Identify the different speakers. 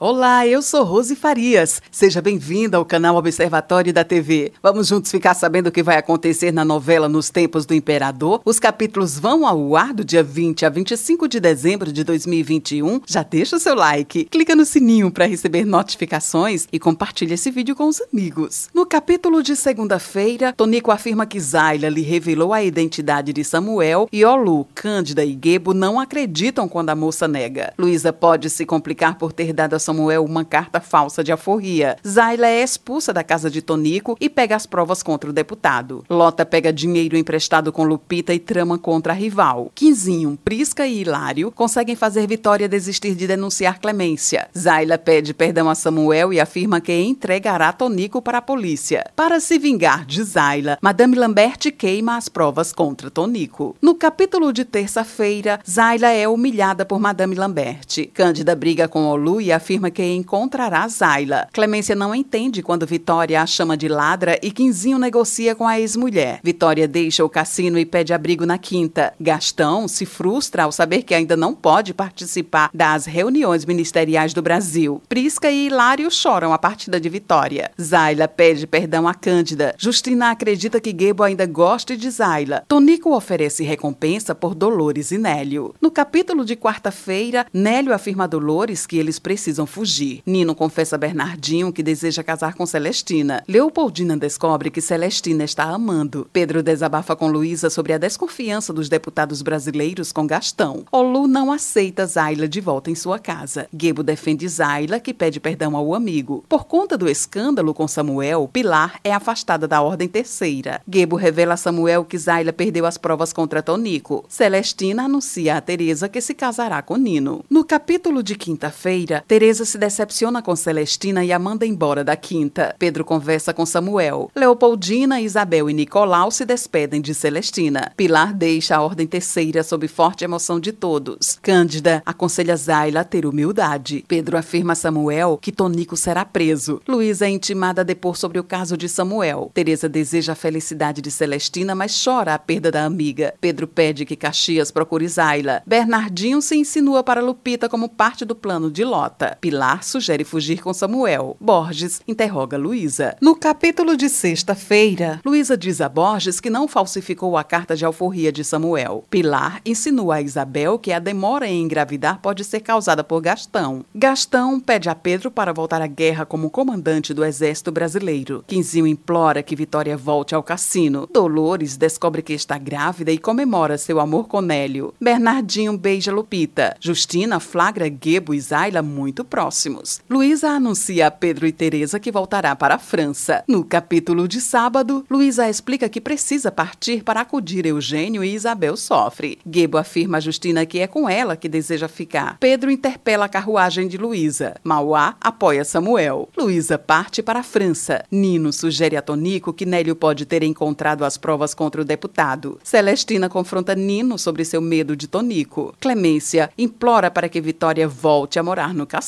Speaker 1: Olá, eu sou Rose Farias. Seja bem-vinda ao canal Observatório da TV. Vamos juntos ficar sabendo o que vai acontecer na novela Nos Tempos do Imperador. Os capítulos vão ao ar do dia 20 a 25 de dezembro de 2021. Já deixa o seu like, clica no sininho para receber notificações e compartilha esse vídeo com os amigos. No capítulo de segunda-feira, Tonico afirma que Zayla lhe revelou a identidade de Samuel e Olu, Cândida e Gebo não acreditam quando a moça nega. Luísa pode se complicar por ter dado a Samuel uma carta falsa de alforria. Zayla é expulsa da casa de Tonico e pega as provas contra o deputado. Lota pega dinheiro emprestado com Lupita e trama contra a rival. Quinzinho, Prisca e Hilário conseguem fazer Vitória desistir de denunciar Clemência. Zayla pede perdão a Samuel e afirma que entregará Tonico para a polícia. Para se vingar de Zayla, Madame Lambert queima as provas contra Tonico. No capítulo de terça-feira, Zayla é humilhada por Madame Lambert. Cândida briga com Olu e afirma afirma que encontrará Zayla. Clemência não entende quando Vitória a chama de ladra e Quinzinho negocia com a ex-mulher. Vitória deixa o cassino e pede abrigo na quinta. Gastão se frustra ao saber que ainda não pode participar das reuniões ministeriais do Brasil. Prisca e Hilário choram a partida de Vitória. Zayla pede perdão a Cândida. Justina acredita que Gebo ainda gosta de Zayla. Tonico oferece recompensa por Dolores e Nélio. No capítulo de quarta-feira, Nélio afirma a Dolores que eles precisam fugir. Nino confessa a Bernardinho que deseja casar com Celestina. Leopoldina descobre que Celestina está amando. Pedro desabafa com Luísa sobre a desconfiança dos deputados brasileiros com Gastão. Olu não aceita Zayla de volta em sua casa. Gebo defende Zayla, que pede perdão ao amigo. Por conta do escândalo com Samuel, Pilar é afastada da Ordem Terceira. Gebo revela a Samuel que Zayla perdeu as provas contra Tonico. Celestina anuncia a Teresa que se casará com Nino. No capítulo de quinta-feira, Teresa Teresa se decepciona com Celestina e a manda embora da quinta. Pedro conversa com Samuel. Leopoldina, Isabel e Nicolau se despedem de Celestina. Pilar deixa a ordem terceira sob forte emoção de todos. Cândida aconselha Zayla a ter humildade. Pedro afirma a Samuel que Tonico será preso. Luísa é intimada a depor sobre o caso de Samuel. Teresa deseja a felicidade de Celestina, mas chora a perda da amiga. Pedro pede que Caxias procure Zayla. Bernardinho se insinua para Lupita como parte do plano de Lota. Pilar sugere fugir com Samuel. Borges interroga Luísa. No capítulo de sexta-feira, Luísa diz a Borges que não falsificou a carta de alforria de Samuel. Pilar insinua a Isabel que a demora em engravidar pode ser causada por Gastão. Gastão pede a Pedro para voltar à guerra como comandante do exército brasileiro. Quinzinho implora que Vitória volte ao cassino. Dolores descobre que está grávida e comemora seu amor com Nélio. Bernardinho beija Lupita. Justina flagra Gebo e Zayla muito próximos. Luísa anuncia a Pedro e Teresa que voltará para a França. No capítulo de sábado, Luísa explica que precisa partir para acudir Eugênio e Isabel sofre. Gebo afirma a Justina que é com ela que deseja ficar. Pedro interpela a carruagem de Luísa. Mauá apoia Samuel. Luísa parte para a França. Nino sugere a Tonico que Nélio pode ter encontrado as provas contra o deputado. Celestina confronta Nino sobre seu medo de Tonico. Clemência implora para que Vitória volte a morar no